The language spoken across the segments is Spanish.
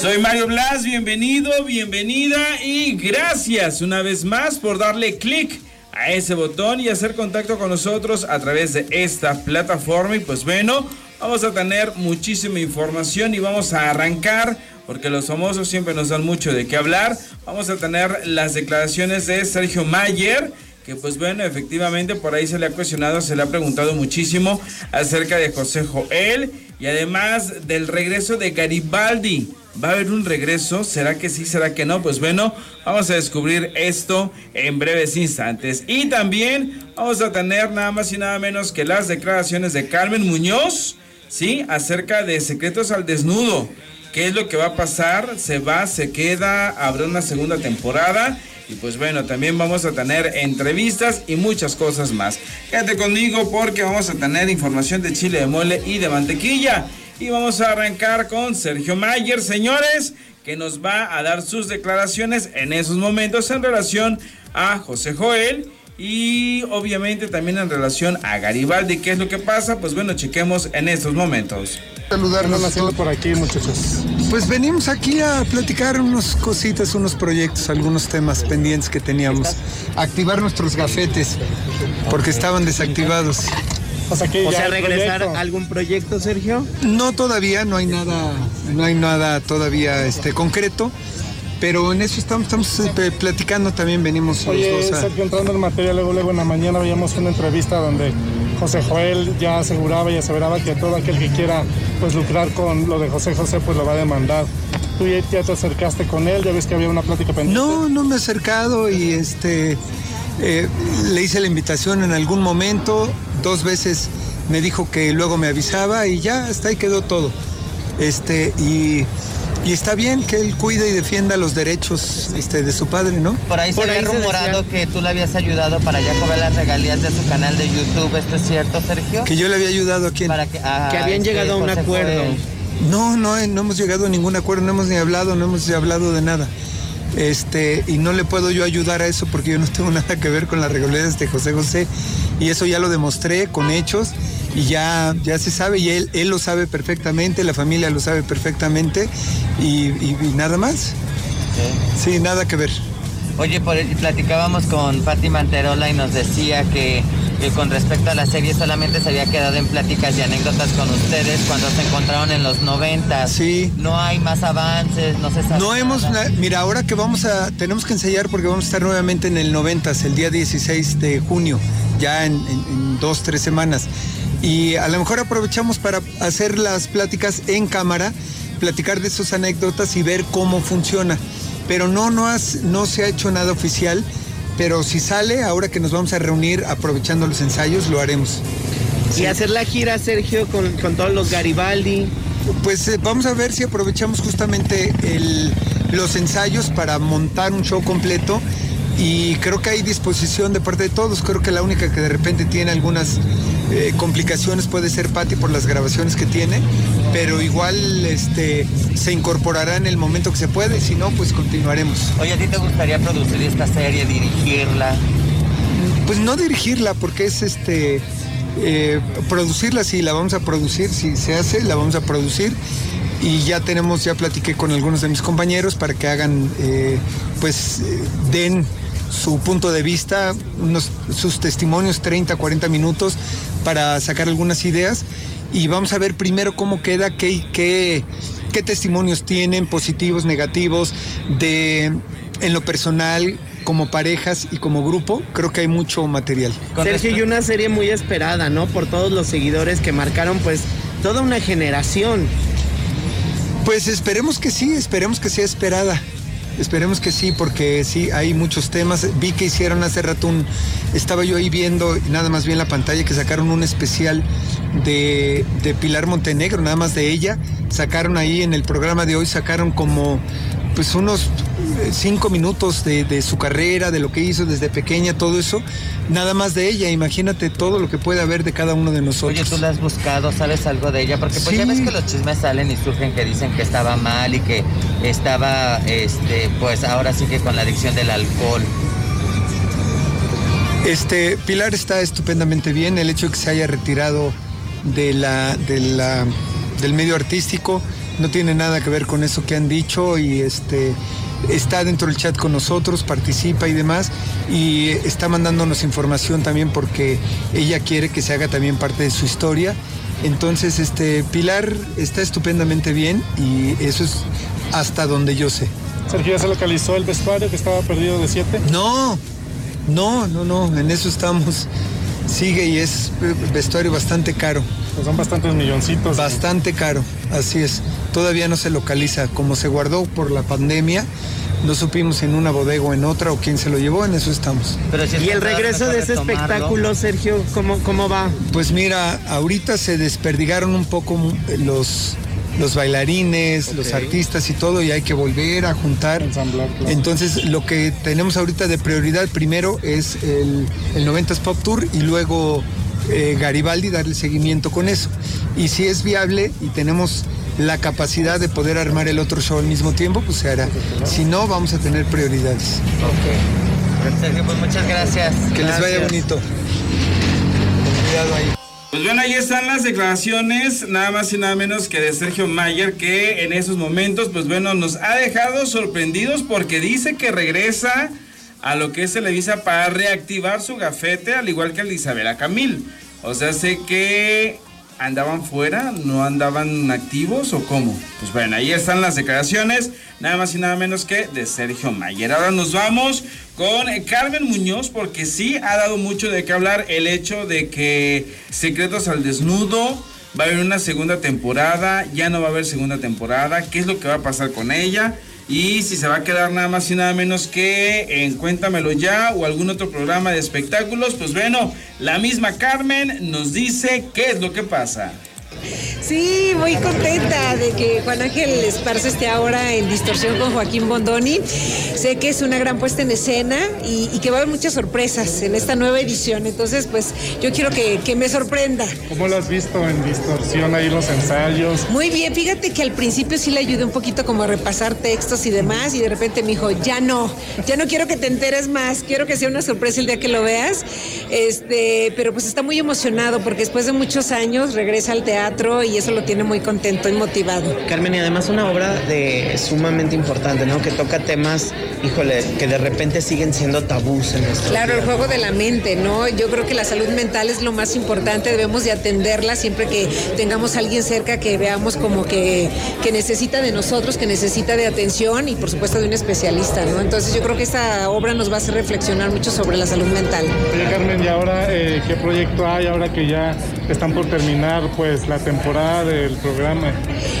Soy Mario Blas, bienvenido, bienvenida y gracias una vez más por darle clic a ese botón y hacer contacto con nosotros a través de esta plataforma. Y pues bueno, vamos a tener muchísima información y vamos a arrancar porque los famosos siempre nos dan mucho de qué hablar. Vamos a tener las declaraciones de Sergio Mayer que pues bueno, efectivamente por ahí se le ha cuestionado, se le ha preguntado muchísimo acerca de José Joel y además del regreso de Garibaldi. ¿Va a haber un regreso? ¿Será que sí? ¿Será que no? Pues bueno, vamos a descubrir esto en breves instantes. Y también vamos a tener nada más y nada menos que las declaraciones de Carmen Muñoz, ¿sí? Acerca de secretos al desnudo. ¿Qué es lo que va a pasar? ¿Se va? ¿Se queda? ¿Habrá una segunda temporada? Y pues bueno, también vamos a tener entrevistas y muchas cosas más. Quédate conmigo porque vamos a tener información de chile de mole y de mantequilla. Y vamos a arrancar con Sergio Mayer, señores, que nos va a dar sus declaraciones en esos momentos en relación a José Joel y obviamente también en relación a Garibaldi. ¿Qué es lo que pasa? Pues bueno, chequemos en estos momentos. Saludarnos haciendo por aquí, muchachos. Pues venimos aquí a platicar unas cositas, unos proyectos, algunos temas pendientes que teníamos. Activar nuestros gafetes, porque estaban desactivados. O sea, que regresar a algún proyecto, Sergio? No todavía, no hay nada, no hay nada todavía este concreto pero en eso estamos, estamos eh, platicando también, venimos Oye, los dos Sergio, entrando en materia, luego, luego en la mañana veíamos una entrevista donde José Joel ya aseguraba y aseveraba que todo aquel que quiera pues lucrar con lo de José José pues lo va a demandar. ¿Tú ya te acercaste con él? ¿Ya ves que había una plática pendiente? No, no me he acercado y este eh, le hice la invitación en algún momento, dos veces me dijo que luego me avisaba y ya hasta ahí quedó todo. Este, y y está bien que él cuide y defienda los derechos este, de su padre, ¿no? Por ahí se había rumorado que tú le habías ayudado para ya cobrar las regalías de su canal de YouTube. ¿Esto es cierto, Sergio? Que yo le había ayudado a quién. Para que, habían este, llegado a un acuerdo. No, no, no hemos llegado a ningún acuerdo, no hemos ni hablado, no hemos hablado de nada. Este, y no le puedo yo ayudar a eso porque yo no tengo nada que ver con las regalías de José José. Y eso ya lo demostré con hechos y ya, ya se sabe y él, él lo sabe perfectamente, la familia lo sabe perfectamente y, nada más. Sí, nada que ver. Oye, por, platicábamos con Patti Manterola y nos decía que, con respecto a la serie solamente se había quedado en pláticas y anécdotas con ustedes cuando se encontraron en los 90. Sí. No hay más avances, no se sabe. No hemos, mira, ahora que vamos a, tenemos que ensayar porque vamos a estar nuevamente en el 90, el día 16 de junio, ya en, en dos, tres semanas y a lo mejor aprovechamos para hacer las pláticas en cámara, platicar de sus anécdotas y ver cómo funciona. Pero no, no, no se ha hecho nada oficial, pero si sale, ahora que nos vamos a reunir aprovechando los ensayos, lo haremos. Y hacer la gira, Sergio, con, todos los Garibaldi. Pues eh, vamos a ver si aprovechamos justamente los ensayos para montar un show completo y creo que hay disposición de parte de todos. Creo que la única que de repente tiene algunas eh, complicaciones puede ser Patti por las grabaciones que tiene, pero igual este, se incorporará en el momento que se puede, si no, pues continuaremos. Oye, ¿a ti te gustaría producir esta serie, dirigirla? Pues no dirigirla, porque es este... Eh, producirla, sí, la vamos a producir, si se hace, la vamos a producir y ya tenemos, ya platiqué con algunos de mis compañeros para que hagan, eh, pues den su punto de vista, unos, sus testimonios 30, 40 minutos para sacar algunas ideas y vamos a ver primero cómo queda, qué, qué, qué testimonios tienen, positivos, negativos, de en lo personal, como parejas y como grupo, creo que hay mucho material. Sergio, y una serie muy esperada, ¿no? Por todos los seguidores que marcaron pues toda una generación. Pues esperemos que sí, esperemos que sea esperada. Esperemos que sí, porque sí, hay muchos temas. Vi que hicieron hace rato un. Estaba yo ahí viendo, nada más bien la pantalla, que sacaron un especial de, de Pilar Montenegro, nada más de ella. Sacaron ahí en el programa de hoy, sacaron como pues unos eh, cinco minutos de, su carrera, de lo que hizo desde pequeña, todo eso, nada más de ella. Imagínate todo lo que puede haber de cada uno de nosotros. Oye, tú la has buscado, ¿sabes algo de ella? Porque pues ya ves que los chismes salen y surgen que dicen que estaba mal y que estaba, este, pues ahora sí que con la adicción del alcohol. Este, Pilar está estupendamente bien. El hecho de que se haya retirado de la, de la, del medio artístico no tiene nada que ver con eso que han dicho y este está dentro del chat con nosotros, participa y demás, y está mandándonos información también porque ella quiere que se haga también parte de su historia. Entonces, este Pilar está estupendamente bien y eso es hasta donde yo sé. Sergio, ¿ya se localizó el vestuario que estaba perdido de 7? No, no, no, no, en eso estamos. Sigue y es vestuario bastante caro. Pues son bastantes milloncitos. Bastante caro, así es. Todavía no se localiza. Como se guardó por la pandemia, no supimos en una bodega o en otra o quién se lo llevó, en eso estamos. ¿Y el regreso de ese espectáculo, Sergio, ¿cómo, cómo va? Pues mira, ahorita se desperdigaron un poco los, los bailarines, los artistas y todo, y hay que volver a juntar. Entonces, lo que tenemos ahorita de prioridad primero es el, el 90s Pop Tour y luego eh, Garibaldi darle seguimiento con eso. Y si es viable y tenemos la capacidad de poder armar el otro show al mismo tiempo, pues se hará. Si no, vamos a tener prioridades. Ok. Sergio, pues muchas gracias. Que les vaya bonito. Cuidado ahí. Pues bueno, ahí están las declaraciones, nada más y nada menos que de Sergio Mayer, que en esos momentos, pues bueno, nos ha dejado sorprendidos porque dice que regresa a lo que es Televisa para reactivar su gafete, al igual que el de Isabela Camil. O sea, sé que andaban fuera, no andaban activos o cómo. Pues bueno, ahí están las declaraciones, nada más y nada menos que de Sergio Mayer. Ahora nos vamos con Carmen Muñoz, porque sí ha dado mucho de qué hablar el hecho de que Secretos al Desnudo va a haber una segunda temporada, ya no va a haber segunda temporada, qué es lo que va a pasar con ella. Y si se va a quedar nada más y nada menos que en Cuéntamelo Ya o algún otro programa de espectáculos, pues bueno, la misma Carmen nos dice qué es lo que pasa. Sí, muy contenta de que Juan Ángel Esparza esté ahora en distorsión con Joaquín Bondoni. Sé que es una gran puesta en escena y, que va a haber muchas sorpresas en esta nueva edición. Entonces, pues yo quiero que, me sorprenda. ¿Cómo lo has visto en distorsión ahí los ensayos? Muy bien, fíjate que al principio sí le ayudé un poquito como a repasar textos y demás y de repente me dijo, ya no, ya no quiero que te enteres más, quiero que sea una sorpresa el día que lo veas. Este, pero pues está muy emocionado porque después de muchos años regresa al teatro y eso lo tiene muy contento y motivado. Carmen, y además una obra de sumamente importante, ¿no? Que toca temas, híjole, que de repente siguen siendo tabús en nuestro Claro, el juego de la mente, ¿no? Yo creo que la salud mental es lo más importante, debemos de atenderla siempre que tengamos a alguien cerca que veamos como que, que necesita de nosotros, que necesita de atención y por supuesto de un especialista, ¿no? Entonces yo creo que esta obra nos va a hacer reflexionar mucho sobre la salud mental. Oye, Carmen, ¿y ahora eh, qué proyecto hay ahora que ya están por terminar pues la temporada del programa?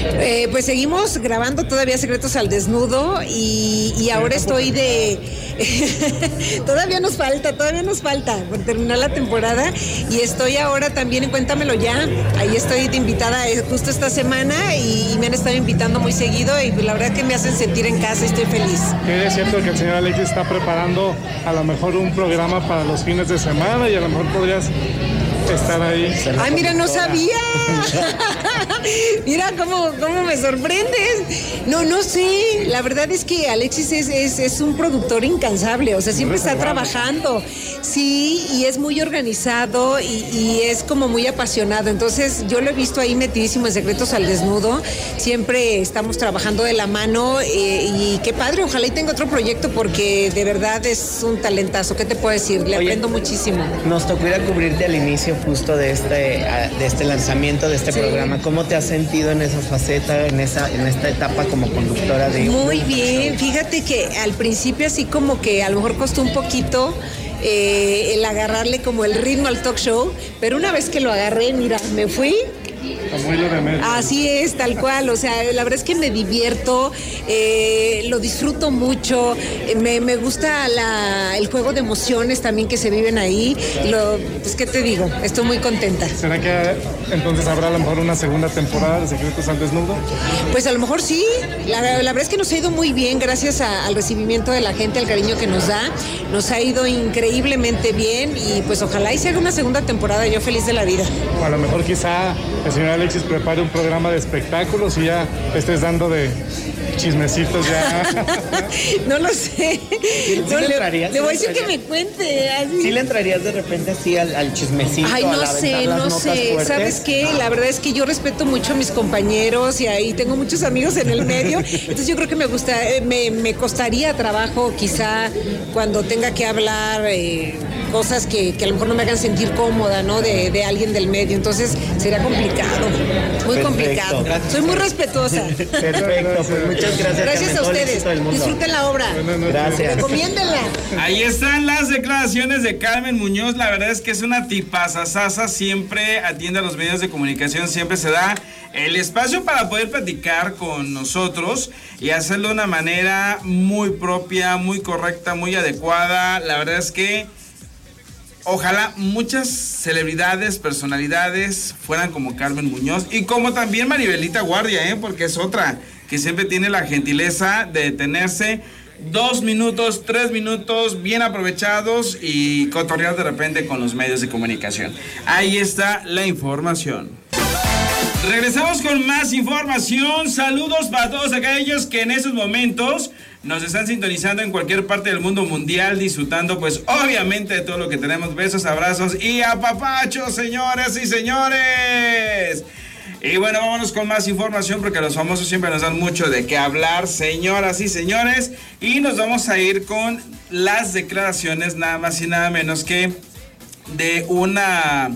Eh, pues seguimos grabando todavía Secretos al Desnudo y, ahora estoy de... todavía nos falta, todavía nos falta por terminar la temporada y estoy ahora también en Cuéntamelo Ya. Ahí estoy de invitada eh, justo esta semana y, me han estado invitando muy seguido y la verdad que me hacen sentir en casa y estoy feliz. Es cierto que el señor Alexis está preparando a lo mejor un programa para los fines de semana y a lo mejor podrías estar ahí. Ay, mira, no sabía. mira cómo, cómo me sorprendes. No, no sé. La verdad es que Alexis es, es, un productor incansable. O sea, siempre está trabajando. Sí, y es muy organizado y, es como muy apasionado. Entonces, yo lo he visto ahí metidísimo en Secretos al Desnudo. Siempre estamos trabajando de la mano eh, y qué padre. Ojalá y tenga otro proyecto porque de verdad es un talentazo. ¿Qué te puedo decir? Le aprendo muchísimo. Nos tocó ir a cubrirte al inicio justo de este, de este lanzamiento de este programa. ¿Cómo te has sentido en esa faceta, en, esa, en esta etapa como conductora de... Muy bien, fíjate que al principio así como que a lo mejor costó un poquito eh, el agarrarle como el ritmo al talk show, pero una vez que lo agarré, mira, me fui Así es, tal cual. O sea, la verdad es que me divierto, eh, lo disfruto mucho, eh, me, gusta el juego de emociones también que se viven ahí. Lo, pues, ¿qué te digo? Estoy muy contenta. ¿Será que entonces habrá a lo mejor una segunda temporada de Secretos al Desnudo? Pues a lo mejor sí. La, verdad es que nos ha ido muy bien gracias al recibimiento de la gente, al cariño que nos da. Nos ha ido increíblemente bien y pues ojalá y se haga una segunda temporada. Yo feliz de la vida. O a lo mejor quizá señora Alexis prepare un programa de espectáculos y ya estés dando de chismecitos ya. no lo sé. ¿Sí No, le le, entrarías? le voy a ¿Sí decir que me cuente. así. ¿Sí le entrarías de repente así al, al chismecito? Ay, a no la sé, no sé. fuertes? ¿Sabes qué? La verdad es que yo respeto mucho a mis compañeros y ahí tengo muchos amigos en el medio. Entonces yo creo que me gusta, eh, me, me costaría trabajo quizá cuando tenga que hablar eh, cosas que, que a lo mejor no me hagan sentir cómoda, ¿no? De, de alguien del medio. Entonces sería complicado, muy Perfecto. complicado. Gracias. Soy muy respetuosa. Perfecto, pues muchas gracias. Gracias Carmen, a todo el ustedes. Disfruten la obra. Gracias. Recomiéndenla. Ahí están las declaraciones de Carmen Muñoz. La verdad es que es una tipazasasa. Siempre atiende a los medios de comunicación. Siempre se da el espacio para poder platicar con nosotros y hacerlo de una manera muy propia, muy correcta, muy adecuada. La verdad es que ojalá muchas celebridades, personalidades fueran como Carmen Muñoz y como también Maribelita Guardia, ¿eh? porque es otra que siempre tiene la gentileza de detenerse dos minutos, tres minutos bien aprovechados y cotorrear de repente con los medios de comunicación. Ahí está la información. Regresamos con más información. Saludos para todos aquellos que en estos momentos nos están sintonizando en cualquier parte del mundo mundial, disfrutando pues obviamente de todo lo que tenemos. Besos, abrazos y apapachos, señores y señores. Y bueno, vámonos con más información porque los famosos siempre nos dan mucho de qué hablar, señoras y señores. Y nos vamos a ir con las declaraciones nada más y nada menos que de una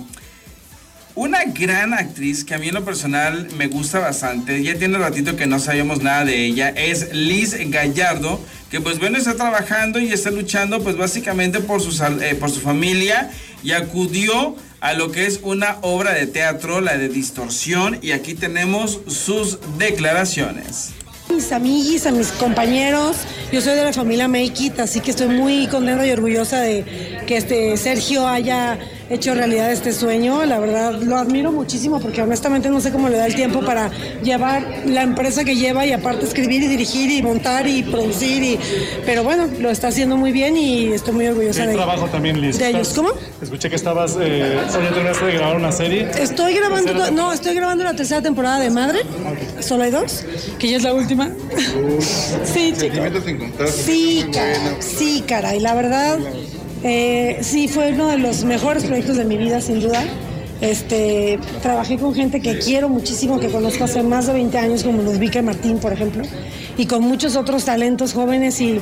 una gran actriz que a mí en lo personal me gusta bastante, ya tiene ratito que no sabíamos nada de ella, es Liz Gallardo, que pues bueno está trabajando y está luchando pues básicamente por su, eh, por su familia y acudió a lo que es una obra de teatro, la de distorsión, y aquí tenemos sus declaraciones. mis amiguis, a mis compañeros. Yo soy de la familia Make así que estoy muy contenta y orgullosa de que este Sergio haya hecho realidad este sueño. La verdad lo admiro muchísimo porque honestamente no sé cómo le da el tiempo para llevar la empresa que lleva y aparte escribir y dirigir y montar y producir. Y... Pero bueno, lo está haciendo muy bien y estoy muy orgullosa Qué de trabajo también, Liz. de ellos. ¿Cómo? Escuché que estabas, eh, ya terminaste de grabar una serie. Estoy grabando, no, estoy grabando la tercera temporada de Madre, solo hay dos, que ya es la última. sí, chicos. Sí, cara, sí, caray, la verdad, eh, sí, fue uno de los mejores proyectos de mi vida, sin duda. Este, trabajé con gente que quiero muchísimo, que conozco hace más de 20 años, como Ludwika Martín, por ejemplo, y con muchos otros talentos jóvenes y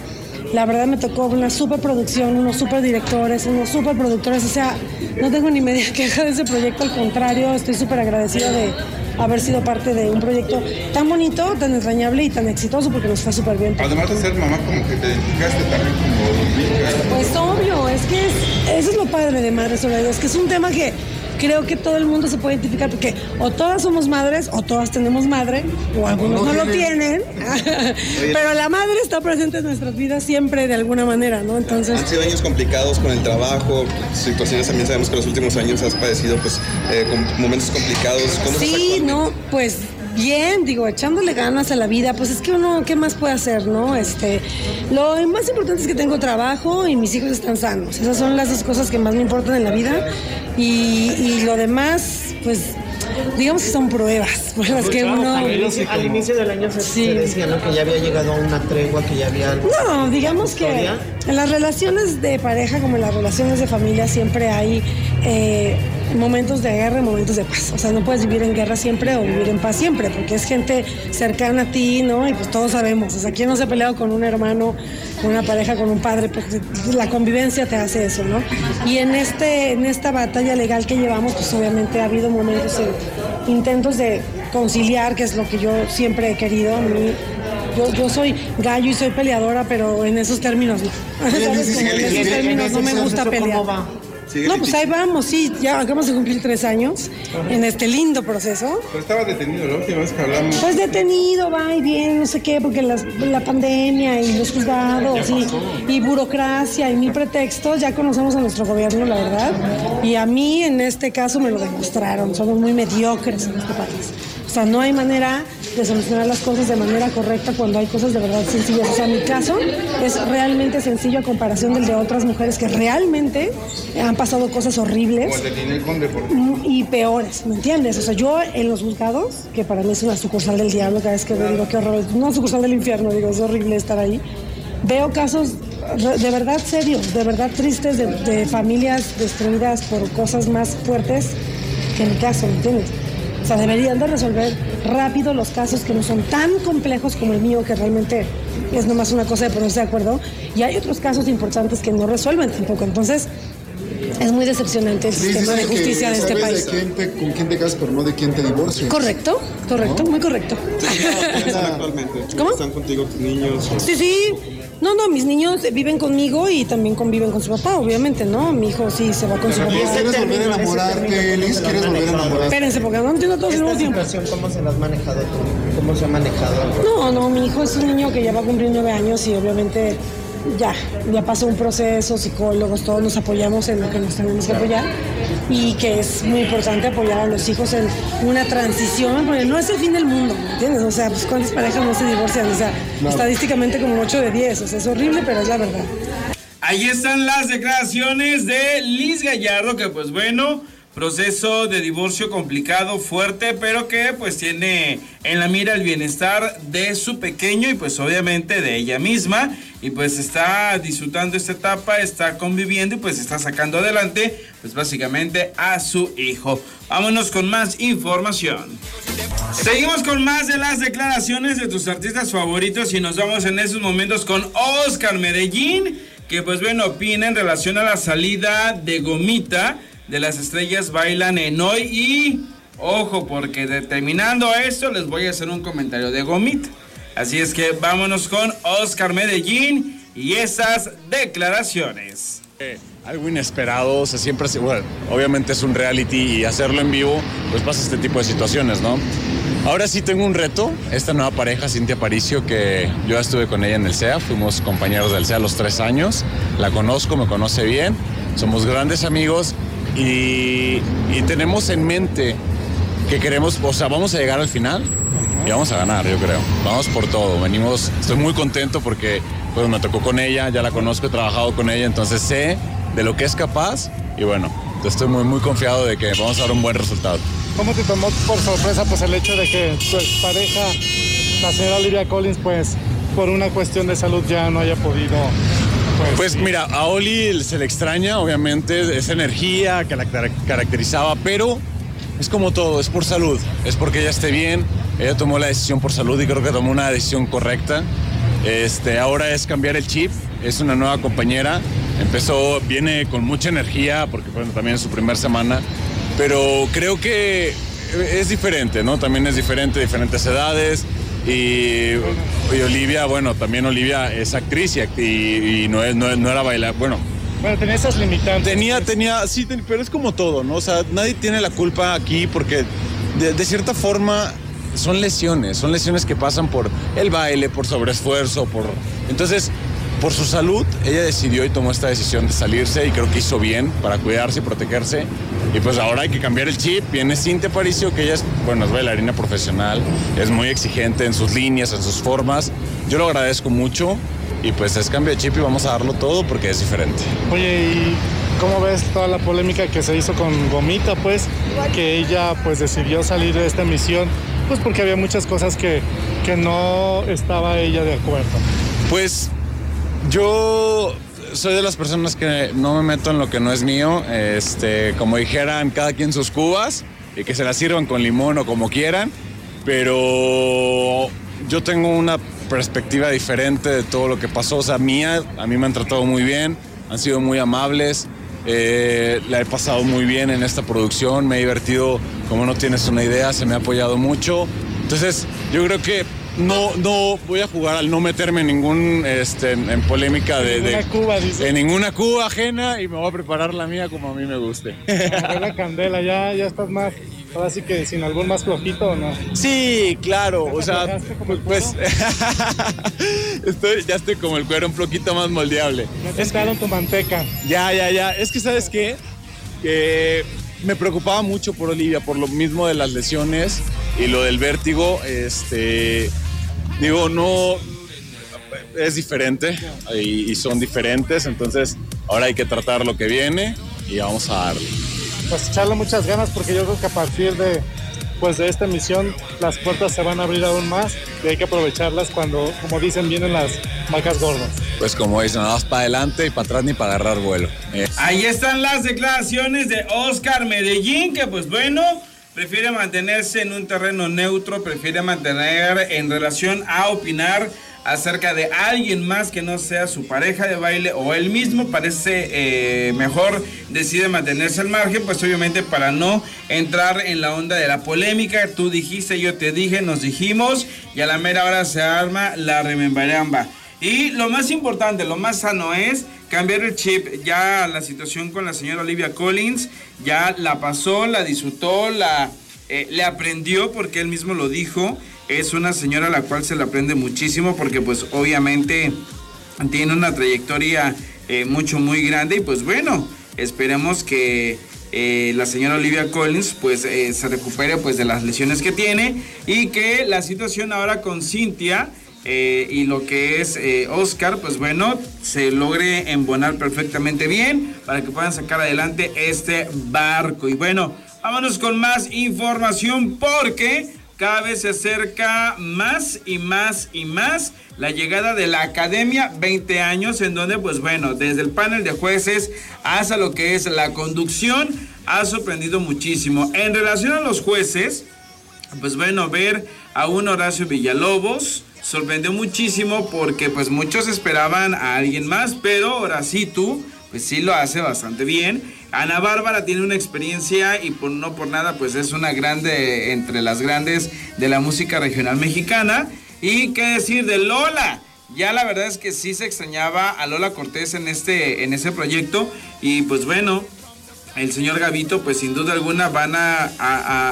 la verdad me tocó una super producción, unos super directores, unos super productores, o sea, no tengo ni media queja de ese proyecto, al contrario, estoy súper agradecida de haber sido parte de un proyecto tan bonito, tan entrañable y tan exitoso porque nos fue súper bien. Además de ser mamá, como que te identificaste también como. Pues obvio, es que es- eso es lo padre de Madres Solidarias, que es un tema que creo que todo el mundo se puede identificar porque o todas somos madres o todas tenemos madre o algunos no, lo tienen, pero la madre está presente en nuestras vidas siempre de alguna manera, ¿no? Entonces... Han sido años complicados con el trabajo, situaciones también sabemos que en los últimos años has padecido pues eh, con momentos complicados. ¿Cómo estás Sí, no, pues bien, digo, echándole ganas a la vida, pues es que uno, ¿qué más puede hacer, no? Este, lo más importante es que tengo trabajo y mis hijos están sanos. Esas son las dos cosas que más me importan en la vida. Y, y lo demás, pues, digamos que son pruebas por las que uno... Al inicio, al inicio del año se, Sí. se decía ¿no? que ya había llegado a una tregua, que ya había. No, digamos que en las relaciones de pareja como en las relaciones de familia siempre hay eh, momentos de guerra y momentos de paz. O sea, no puedes vivir en guerra siempre o vivir en paz siempre, porque es gente cercana a ti, ¿no? Y pues todos sabemos. O sea, ¿quién no se ha peleado con un hermano, con una pareja, con un padre? Pues la convivencia te hace eso, ¿no? Y en, este, en esta batalla legal que llevamos, pues obviamente ha habido momentos, en- intentos de conciliar, que es lo que yo siempre he querido. A mí yo, yo soy gallo y soy peleadora, pero en esos términos no. ¿Sabes? Como en esos términos no me gusta pelear. No, pues ahí vamos, sí, ya acabamos de cumplir tres años en este lindo proceso. Pero estaba detenido la última vez que hablamos. Pues detenido, va y bien, no sé qué, porque las- la pandemia y los juzgados y, y burocracia y mil pretextos, ya conocemos a nuestro gobierno, la verdad. Y a mí en este caso me lo demostraron, somos muy mediocres en este país. Sea, no hay manera de solucionar las cosas de manera correcta cuando hay cosas de verdad sencillas. O sea, mi caso es realmente sencillo a comparación del de otras mujeres que realmente han pasado cosas horribles mm, y peores, ¿me entiendes? O sea, yo en los juzgados, que para mí es una sucursal del diablo, cada vez que veo digo, qué horror, una sucursal del infierno, digo, es horrible estar ahí. Veo casos de verdad serios, de verdad tristes, de, de familias destruidas por cosas más fuertes que mi caso, ¿me entiendes? O sea, deberían de resolver rápido los casos que no son tan complejos como el mío, que realmente es nomás una cosa de ponerse de acuerdo. Y hay otros casos importantes que no resuelven tampoco. Entonces, es muy decepcionante el sistema de justicia de este país. De quién te, con quién te casas, pero no de quién te divorcias. Correcto, correcto, muy correcto. actualmente? ¿Cómo? ¿Están contigo tus niños? Sí, sí. No, no, mis niños viven conmigo y también conviven con su papá, obviamente, ¿no? Mi hijo sí se va con su papá. ¿Quieres volver a enamorarte, Liz? ¿Quieres volver a enamorarte? Espérense, porque no entiendo todo ¿Esta tiempo. cómo se la has manejado tú? ¿Cómo se ha manejado? No, no, mi hijo es un niño que ya va a cumplir nueve años y obviamente ya, ya pasó un proceso, psicólogos, todos nos apoyamos en lo que nos tenemos que apoyar y que es muy importante apoyar a los hijos en una transición, porque no es el fin del mundo, ¿me entiendes? O sea, pues cuántas parejas no se divorcian, o sea, estadísticamente como 8 de 10, o sea, es horrible, pero es la verdad. Ahí están las declaraciones de Liz Gallardo, que pues bueno, proceso de divorcio complicado, fuerte, pero que pues tiene en la mira el bienestar de su pequeño y pues obviamente de ella misma. Y pues está disfrutando esta etapa, está conviviendo y pues está sacando adelante pues básicamente a su hijo. Vámonos con más información. Seguimos con más de las declaraciones de tus artistas favoritos y nos vamos en esos momentos con Oscar Medellín, que pues bueno, opina en relación a la salida de Gomita de las estrellas bailan en hoy y ojo porque determinando esto les voy a hacer un comentario de Gomita. Así es que vámonos con Oscar Medellín y esas declaraciones. Eh, algo inesperado, o sea, siempre, bueno, obviamente es un reality y hacerlo en vivo, pues pasa este tipo de situaciones, ¿no? Ahora sí tengo un reto, esta nueva pareja, Cintia Paricio, que yo estuve con ella en el SEA, fuimos compañeros del SEA los tres años, la conozco, me conoce bien, somos grandes amigos y, tenemos en mente que queremos, o sea, vamos a llegar al final y vamos a ganar, yo creo. Vamos por todo. Venimos, estoy muy contento porque pues me tocó con ella, ya la conozco, he trabajado con ella, entonces sé de lo que es capaz y bueno, estoy muy muy confiado de que vamos a dar un buen resultado. ¿Cómo te tomó por sorpresa pues el hecho de que tu pareja, la señora Olivia Collins, pues por una cuestión de salud ya no haya podido pues, Pues mira, a Oli se le extraña, obviamente, esa energía que la car- caracterizaba, pero es como todo, es por salud, es porque ella esté bien, ella tomó la decisión por salud y creo que tomó una decisión correcta. Este, ahora es cambiar el chip, es una nueva compañera, empezó, viene con mucha energía, porque bueno, también es su primera semana, pero creo que es diferente, ¿no? También es diferente, diferentes edades. Y, y Olivia, bueno, también Olivia es actriz y, y- no, es- no, no era bailar, bueno, Bueno, tenía esas limitantes. Tenía, tenía, sí, ten- pero es como todo, ¿no? O sea, nadie tiene la culpa aquí porque de, de cierta forma son lesiones, son lesiones que pasan por el baile, por sobreesfuerzo, por... Entonces, por su salud, ella decidió y tomó esta decisión de salirse y creo que hizo bien para cuidarse y protegerse. Y pues ahora hay que cambiar el chip. Viene Cintia Paricio, que ella es, bueno, es bailarina profesional, es muy exigente en sus líneas, en sus formas. Yo lo agradezco mucho y pues es cambio de chip y vamos a darlo todo porque es diferente. Oye, ¿y cómo ves toda la polémica que se hizo con Gomita, pues? Que ella pues decidió salir de esta misión, pues porque había muchas cosas que, que no estaba ella de acuerdo. Pues yo soy de las personas que no me meto en lo que no es mío. Este, como dijeran, cada quien sus cubas y que se las sirvan con limón o como quieran. Pero yo tengo una perspectiva diferente de todo lo que pasó. O sea, mía, a mí me han tratado muy bien, han sido muy amables. eh, la he pasado muy bien en esta producción, me he divertido como no tienes una idea, se me ha apoyado mucho. Entonces, yo creo que no, no voy a jugar al no meterme en ningún este, en, en polémica de, de- Ninguna cuba, dice. en ninguna cuba ajena y me voy a preparar la mía como a mí me guste. La candela, ya, ya estás más, ahora sí que sin algún más flojito o no. Sí, claro, o sea, pues estoy, ya estoy como el cuero un poquito más moldeable. Te echaron tu manteca. Ya, ya, ya. Es que, ¿sabes qué? Que me preocupaba mucho por Olivia, por lo mismo de las lesiones. Y lo del vértigo, este, digo, no, es diferente y, y son diferentes, entonces ahora hay que tratar lo que viene y vamos a darle. Pues echarle muchas ganas porque yo creo que a partir de, pues de esta emisión las puertas se van a abrir aún más y hay que aprovecharlas cuando, como dicen, vienen las vacas gordas. Pues como dicen, nada más para adelante y para atrás ni para agarrar vuelo. Eh, Ahí están las declaraciones de Oscar Medellín, que pues bueno, prefiere mantenerse en un terreno neutro, prefiere mantener en relación a opinar acerca de alguien más que no sea su pareja de baile o él mismo, parece eh, mejor decide mantenerse al margen, pues obviamente para no entrar en la onda de la polémica, tú dijiste, yo te dije, nos dijimos y a la mera hora se arma la rememberamba. Y lo más importante, lo más sano es cambiar el chip. Ya la situación con la señora Olivia Collins, ya la pasó, la disfrutó, la, eh, le aprendió porque él mismo lo dijo. Es una señora a la cual se le aprende muchísimo porque pues obviamente tiene una trayectoria eh, mucho muy grande y pues bueno, esperemos que eh, la señora Olivia Collins pues eh, se recupere pues de las lesiones que tiene y que la situación ahora con Cintia eh, y lo que es eh, Oscar, pues bueno, se logre embonar perfectamente bien para que puedan sacar adelante este barco. Y bueno, vámonos con más información porque cada vez se acerca más y más y más la llegada de la Academia 20 años en donde pues bueno, desde el panel de jueces hasta lo que es la conducción ha sorprendido muchísimo. En relación a los jueces, pues bueno, ver a un Horacio Villalobos sorprendió muchísimo porque pues muchos esperaban a alguien más, pero Horacito pues sí lo hace bastante bien. Ana Bárbara tiene una experiencia y por, no por nada pues es una grande entre las grandes de la música regional mexicana. Y qué decir de Lola. Ya la verdad es que sí se extrañaba a Lola Cortés en este en ese proyecto y pues bueno, el señor Gavito pues sin duda alguna van a, a-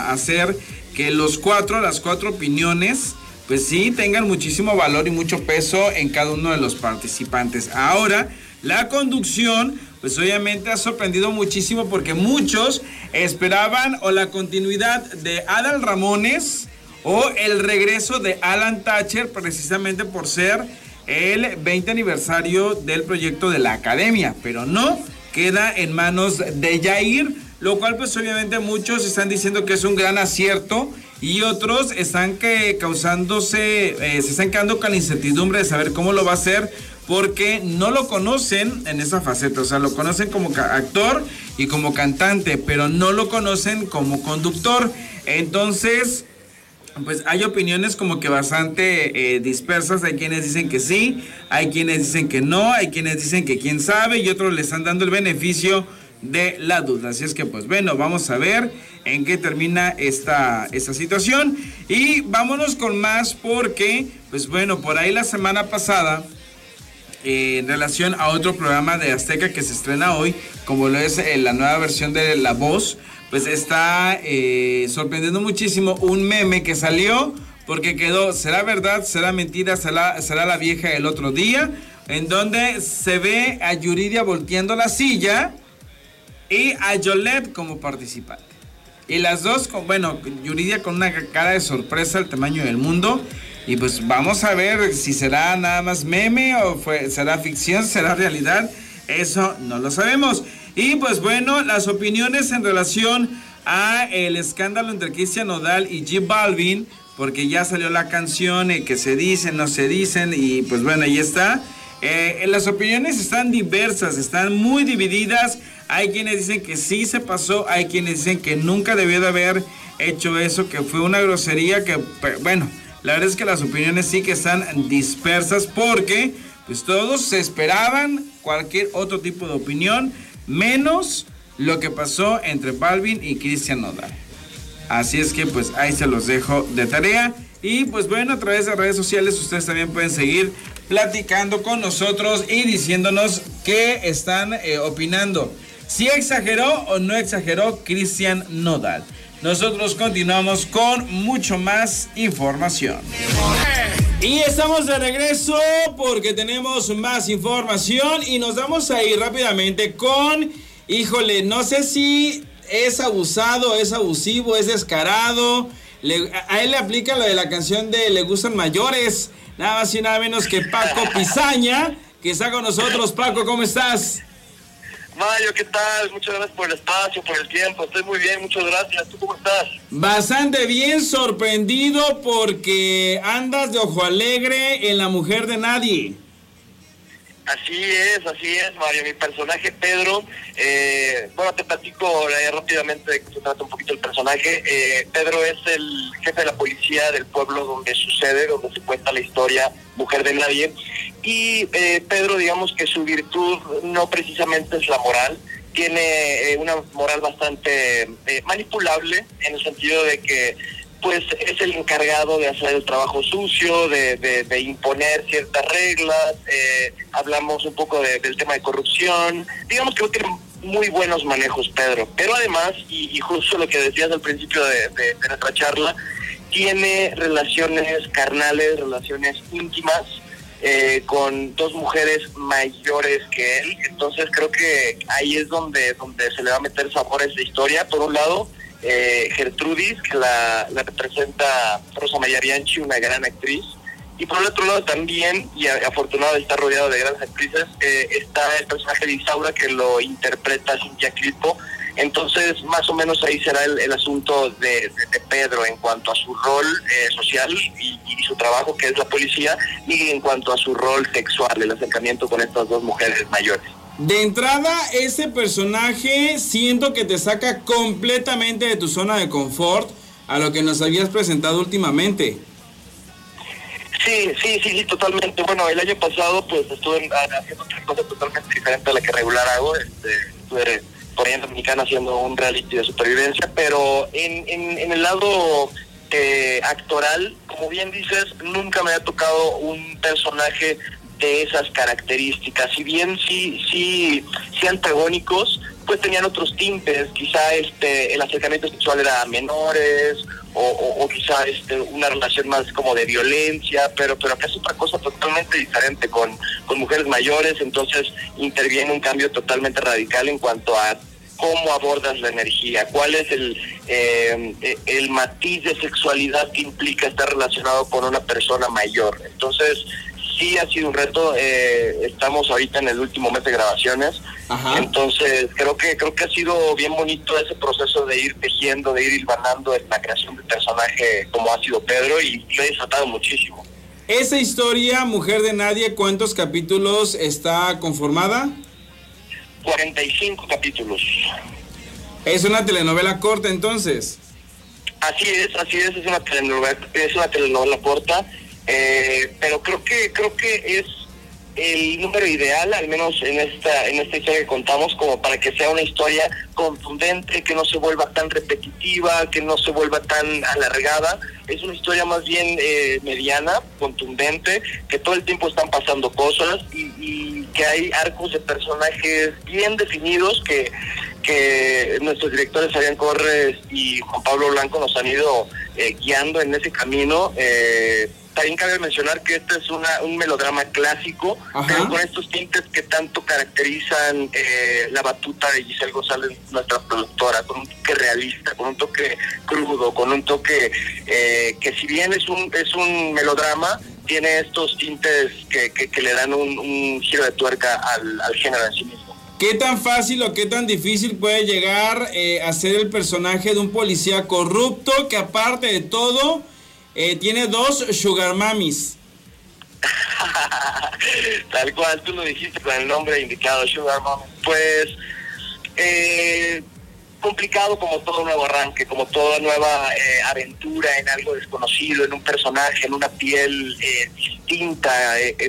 a hacer que los cuatro, las cuatro opiniones pues sí tengan muchísimo valor y mucho peso en cada uno de los participantes. Ahora, la conducción, pues obviamente ha sorprendido muchísimo porque muchos esperaban o la continuidad de Adal Ramones o el regreso de Alan Thatcher precisamente por ser el 20 aniversario del proyecto de la academia, pero no queda en manos de Jair, lo cual pues obviamente muchos están diciendo que es un gran acierto y otros están que causándose, eh, se están quedando con la incertidumbre de saber cómo lo va a hacer porque no lo conocen en esa faceta, o sea, lo conocen como actor y como cantante, pero no lo conocen como conductor. Entonces, pues hay opiniones como que bastante eh, dispersas. Hay quienes dicen que sí, hay quienes dicen que no, hay quienes dicen que quién sabe y otros le están dando el beneficio de la duda. Así es que pues bueno, vamos a ver en qué termina esta, esta situación. Y vámonos con más porque, pues bueno, por ahí la semana pasada eh, en relación a otro programa de Azteca que se estrena hoy, como lo es eh, la nueva versión de La Voz, pues está eh, sorprendiendo muchísimo un meme que salió porque quedó, ¿será verdad? ¿Será mentira? ¿Será, será la vieja el otro día? En donde se ve a Yuridia volteando la silla y a Yolette como participante. Y las dos, con, bueno, Yuridia con una cara de sorpresa al tamaño del mundo. Y pues vamos a ver si será nada más meme o fue, será ficción, será realidad. Eso no lo sabemos. Y pues bueno, las opiniones en relación a el escándalo entre Cristian Nodal y J Balvin, porque ya salió la canción eh, que se dicen, no se dicen, y pues bueno, ahí está. Eh, las opiniones están diversas, están muy divididas. Hay quienes dicen que sí se pasó, hay quienes dicen que nunca debió de haber hecho eso, que fue una grosería, que bueno, la verdad es que las opiniones sí que están dispersas porque pues todos se esperaban cualquier otro tipo de opinión, menos lo que pasó entre Balvin y Cristian Nodal. Así es que pues ahí se los dejo de tarea. Y pues bueno, a través de redes sociales ustedes también pueden seguir platicando con nosotros y diciéndonos qué están eh, opinando. Si exageró o no exageró Cristian Nodal. Nosotros continuamos con mucho más información. Y estamos de regreso porque tenemos más información y nos vamos a ir rápidamente con, híjole, no sé si es abusado, es abusivo, es descarado, a él le aplica lo de la canción de Le gustan mayores, nada más y nada menos que Paco Pizaña, que está con nosotros. Paco, ¿cómo estás? Mario, ¿qué tal? Muchas gracias por el espacio, por el tiempo. Estoy muy bien, muchas gracias. ¿Tú cómo estás? Bastante bien, sorprendido porque andas de ojo alegre en La Mujer de Nadie. Así es, así es, Mario. Mi personaje Pedro, eh, bueno, te platico eh, rápidamente de qué se trata un poquito el personaje. Eh, Pedro es el jefe de la policía del pueblo donde sucede, donde se cuenta la historia Mujer de Nadie. Y Pedro, digamos que su virtud no precisamente es la moral, tiene una moral bastante manipulable en el sentido de que pues es el encargado de hacer el trabajo sucio, de, imponer ciertas reglas, eh, hablamos un poco del tema de corrupción, digamos que tiene muy buenos manejos Pedro, pero además, y, justo lo que decías al principio de, nuestra charla, tiene relaciones carnales, relaciones íntimas, eh, con dos mujeres mayores que él. Entonces creo que ahí es donde, donde se le va a meter sabor a esa historia. Por un lado, eh, Gertrudis, que la, representa Rosa María Bianchi, una gran actriz. Y por el otro lado también, y afortunado de estar rodeado de grandes actrices, eh, está el personaje de Isaura que lo interpreta Cintia Clipo. Entonces, más o menos ahí será el, asunto de, Pedro en cuanto a su rol eh, social y, y, su trabajo, que es la policía, y en cuanto a su rol sexual, el acercamiento con estas dos mujeres mayores. De entrada, ese personaje siento que te saca completamente de tu zona de confort a lo que nos habías presentado últimamente. Sí, sí, sí, sí, totalmente. Bueno, el año pasado pues estuve haciendo otra cosa totalmente diferente a la que regular hago. Este, estuve por ahí en Dominicana haciendo un reality de supervivencia, pero en, en, el lado eh, actoral, como bien dices, nunca me ha tocado un personaje de esas características. Si bien sí, sí, sí antagónicos, pues tenían otros tintes, quizá este, el acercamiento sexual era menores, o, quizá este, una relación más como de violencia, pero, pero acá es otra cosa totalmente diferente con, con mujeres mayores, entonces interviene un cambio totalmente radical en cuanto a cómo abordas la energía, cuál es el, eh, el matiz de sexualidad que implica estar relacionado con una persona mayor. Entonces, sí ha sido un reto. Eh, estamos ahorita en el último mes de grabaciones, entonces creo que creo que ha sido bien bonito ese proceso de ir tejiendo, de ir hilvanando en la creación del personaje como ha sido Pedro y lo he disfrutado muchísimo. Esa historia, Mujer de Nadie, ¿cuántos capítulos está conformada? 45 capítulos. ¿Es una telenovela corta entonces? Así es, así es, es una telenovela, es una telenovela corta eh, pero creo que creo que es el número ideal, al menos en esta en esta historia que contamos, como para que sea una historia contundente, que no se vuelva tan repetitiva, que no se vuelva tan alargada. Es una historia más bien eh, mediana, contundente, que todo el tiempo están pasando cosas y, que hay arcos de personajes bien definidos que que nuestros directores Fabián Corres y Juan Pablo Blanco nos han ido eh, guiando en ese camino. Eh, también cabe mencionar que este es una, un melodrama clásico, pero con estos tintes que tanto caracterizan eh, la batuta de Giselle González, nuestra productora, con un toque realista, con un toque crudo, con un toque eh, que si bien es un, es un melodrama, tiene estos tintes que, que, le dan un, giro de tuerca al, al género en sí mismo. ¿Qué tan fácil o qué tan difícil puede llegar eh, a ser el personaje de un policía corrupto que aparte de todo eh, tiene dos sugar mamis. Tal cual, tú lo dijiste con el nombre indicado, sugar mami. Pues eh, complicado como todo nuevo arranque, como toda nueva eh, aventura en algo desconocido, en un personaje, en una piel distinta,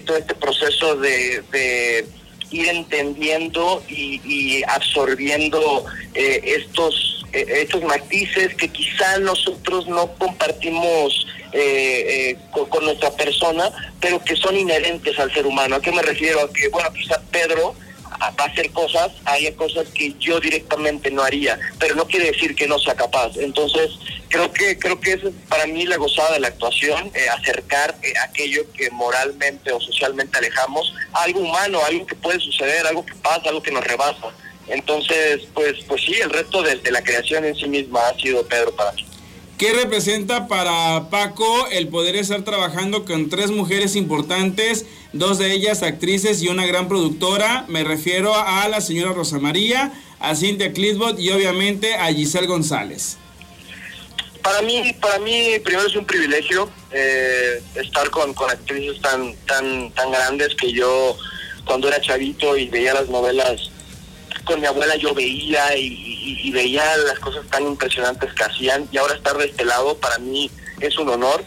todo este proceso de, ir entendiendo y, absorbiendo estos estos matices que quizá nosotros no compartimos eh, eh, con, nuestra persona, pero que son inherentes al ser humano. ¿A qué me refiero? A que, bueno, quizá Pedro va a hacer cosas, hay cosas que yo directamente no haría, pero no quiere decir que no sea capaz. Entonces, creo que creo que es para mí la gozada de la actuación, eh, acercar aquello que moralmente o socialmente alejamos, algo humano, algo que puede suceder, algo que pasa, algo que nos rebasa. Entonces, pues pues sí, el resto de, de la creación en sí misma ha sido Pedro para mí. ¿Qué representa para Paco el poder estar trabajando con tres mujeres importantes, dos de ellas actrices y una gran productora? Me refiero a la señora Rosa María, a Cintia Clitbot y obviamente a Giselle González. Para mí, para mí primero es un privilegio eh, estar con, con actrices tan, tan, tan grandes que yo cuando era chavito y veía las novelas con mi abuela yo veía y, veía las cosas tan impresionantes que hacían y ahora estar de este lado para mí es un honor.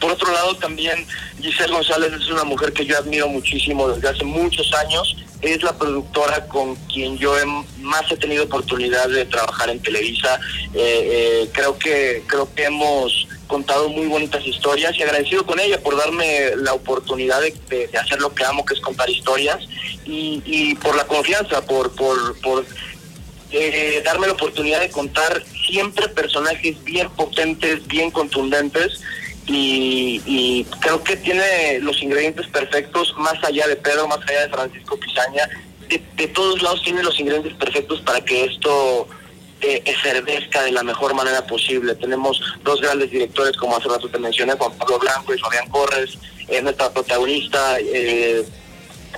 Por otro lado también Giselle González es una mujer que yo admiro muchísimo desde hace muchos años. Es la productora con quien yo más he tenido oportunidad de trabajar en Televisa. Eh, eh, creo que creo que hemos contado muy bonitas historias y agradecido con ella por darme la oportunidad de, hacer lo que amo, que es contar historias, y, por la confianza, por, por, por eh, darme la oportunidad de contar siempre personajes bien potentes, bien contundentes, y, creo que tiene los ingredientes perfectos, más allá de Pedro, más allá de Francisco Pisaña, de, de todos lados tiene los ingredientes perfectos para que esto eh, de la mejor manera posible. Tenemos dos grandes directores, como hace rato te mencioné, Juan Pablo Blanco y Fabián Corres, eh, nuestra protagonista, eh,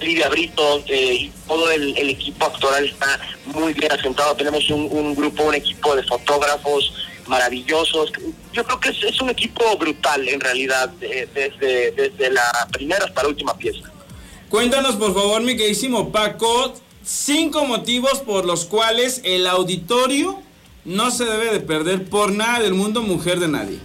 Lidia Brito, eh, y todo el, equipo actoral está muy bien asentado. Tenemos un, grupo, un equipo de fotógrafos maravillosos. Yo creo que es, un equipo brutal, en realidad, desde, desde la primera hasta la última pieza. Cuéntanos, por favor, mi queridísimo Paco, cinco motivos por los cuales el auditorio no se debe de perder por nada del mundo Mujer de Nadie.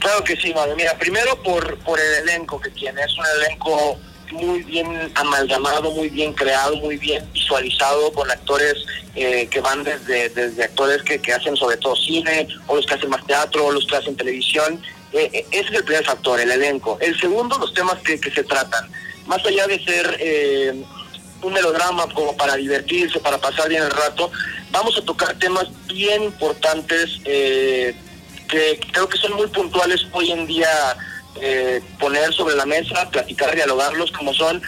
Claro que sí, madre. Mira, primero por, por el elenco que tiene. Es un elenco muy bien amalgamado, muy bien creado, muy bien visualizado, con actores eh, que van desde, desde actores que, que, hacen sobre todo cine, o los que hacen más teatro, o los que hacen televisión. Eh, eh, ese es el primer factor, el elenco. El segundo, los temas que, que se tratan. Más allá de ser un melodrama como para divertirse, para pasar bien el rato, vamos a tocar temas bien importantes eh, que creo que son muy puntuales hoy en día eh, poner sobre la mesa, platicar, dialogarlos como son.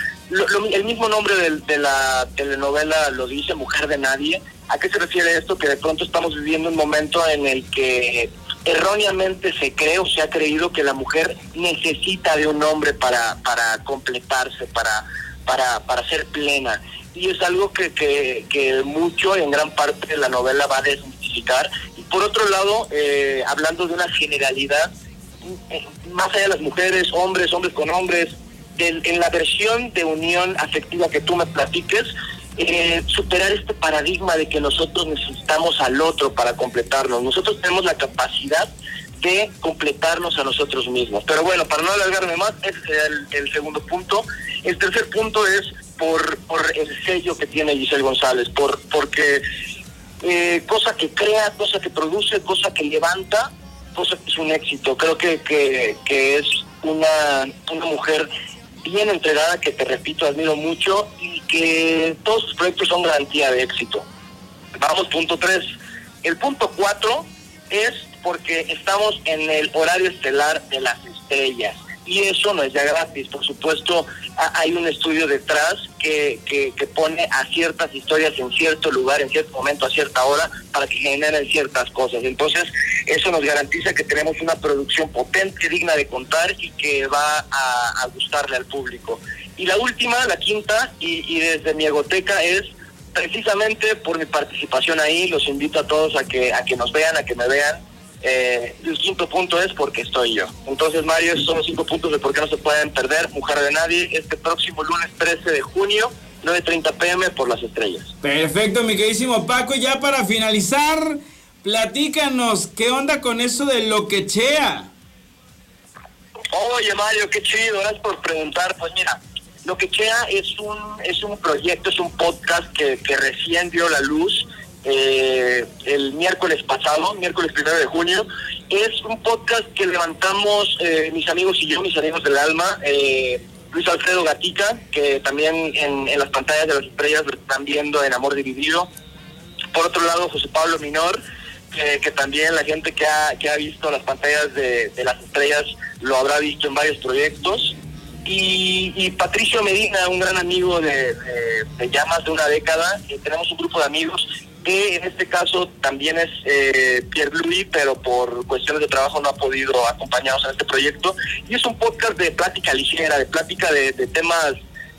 el mismo nombre de, la telenovela lo dice, Mujer de Nadie. ¿A qué se refiere esto? Que de pronto estamos viviendo un momento en el que erróneamente se cree o se ha creído que la mujer necesita de un hombre para, para completarse, para para, para ser plena. Y es algo que, que, mucho, en gran parte de la novela va a desmitificar. Y por otro lado, eh, hablando de una generalidad, más allá de las mujeres, hombres, hombres con hombres, en la versión de unión afectiva que tú me platiques, eh, superar este paradigma de que nosotros necesitamos al otro para completarnos. Nosotros tenemos la capacidad de completarnos a nosotros mismos. Pero bueno, para no alargarme más, ese es el, segundo punto. El tercer punto es por, por el sello que tiene Giselle González, por porque eh, cosa que crea, cosa que produce, cosa que levanta, que es un éxito. Creo que, que, que es una, una mujer bien entregada, que te repito, admiro mucho y que todos sus proyectos son garantía de éxito. Vamos, punto tres. El punto cuatro es porque estamos en el horario estelar de las estrellas. Y eso no es ya gratis, por supuesto, hay un estudio detrás que, que, pone a ciertas historias en cierto lugar, en cierto momento, a cierta hora, para que generen ciertas cosas. Entonces, eso nos garantiza que tenemos una producción potente, digna de contar y que va a, gustarle al público. Y la última, la quinta, y, y desde mi egoteca es precisamente por mi participación ahí, los invito a todos a que, a que nos vean, a que me vean eh, el quinto punto es porque estoy yo. Entonces, Mario, esos son los cinco puntos de por qué no se pueden perder Mujer de Nadie este próximo lunes 13 de junio, 9.30 pm por las estrellas. Perfecto, mi queridísimo Paco. Ya para finalizar, platícanos, ¿qué onda con eso de lo que chea? Oye, Mario, qué chido, gracias por preguntar. Pues mira, lo que chea es un, es un proyecto, es un podcast que, que recién dio la luz eh, el miércoles pasado, miércoles primero de junio. Es un podcast que levantamos eh, mis amigos y yo, mis amigos del alma. Eh, Luis Alfredo Gatica, que también en, las pantallas de las estrellas lo están viendo en Amor Dividido. Por otro lado, José Pablo Minor, que, también la gente que ha, que ha visto las pantallas de, las estrellas lo habrá visto en varios proyectos. Y, Patricio Medina, un gran amigo de, ya más de una década. tenemos un grupo de amigos que en este caso también es eh, Pierre Louis, pero por cuestiones de trabajo no ha podido acompañarnos en este proyecto. Y es un podcast de plática ligera, de plática de, temas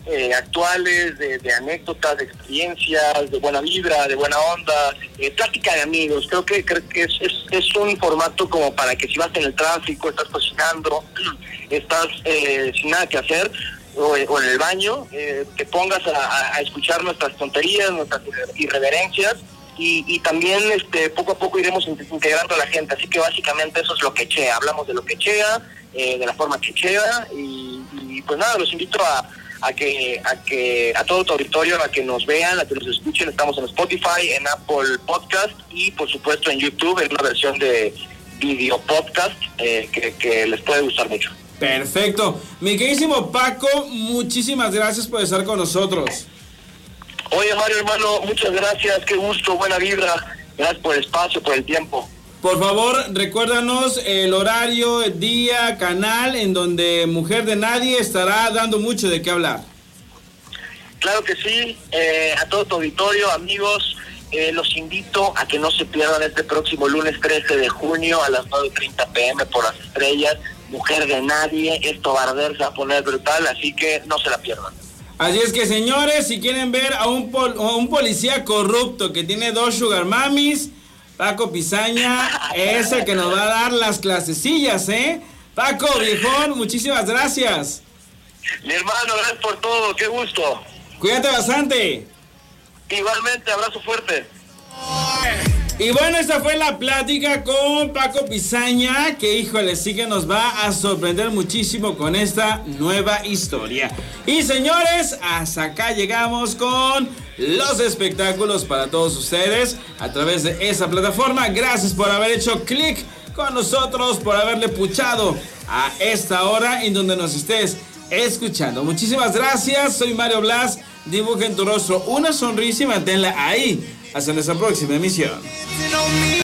eh, actuales, de, anécdotas, de experiencias, de buena vibra, de buena onda, eh, plática de amigos. Creo que, creo que es, es, un formato como para que si vas en el tráfico, estás cocinando, estás eh, sin nada que hacer, o, en el baño, te pongas a, escuchar nuestras tonterías, nuestras irreverencias y, también este poco a poco iremos integrando a la gente. Así que básicamente eso es lo que chea. Hablamos de lo que chea, eh, de la forma que chea y, pues nada, los invito a, a que a que a todo tu auditorio a que nos vean, a que nos escuchen. Estamos en Spotify, en Apple Podcast y por supuesto en YouTube en una versión de video podcast eh, que, que les puede gustar mucho. Perfecto. Mi queridísimo Paco, muchísimas gracias por estar con nosotros. Oye, Mario, hermano, muchas gracias. Qué gusto, buena vibra. Gracias por el espacio, por el tiempo. Por favor, recuérdanos el horario, el día, canal en donde Mujer de Nadie estará dando mucho de qué hablar. Claro que sí. Eh, a todo tu auditorio, amigos, eh, los invito a que no se pierdan este próximo lunes 13 de junio a las 9.30 pm por las estrellas. Mujer de Nadie, esto va a arder, se va a poner brutal, así que no se la pierdan. Así es que señores, si quieren ver a un, un policía corrupto que tiene dos sugar mamis, Paco Pizaña es el que nos va a dar las clasecillas, ¿eh? Paco, viejón, muchísimas gracias. Mi hermano, gracias por todo, qué gusto. Cuídate bastante. Igualmente, abrazo fuerte. Y bueno, esta fue la plática con Paco Pizaña, que híjole, sí que nos va a sorprender muchísimo con esta nueva historia. Y señores, hasta acá llegamos con los espectáculos para todos ustedes a través de esa plataforma. Gracias por haber hecho clic con nosotros, por haberle puchado a esta hora en donde nos estés escuchando. Muchísimas gracias, soy Mario Blas. Dibuja en tu rostro una sonrisa y manténla ahí hasta nuestra próxima emisión.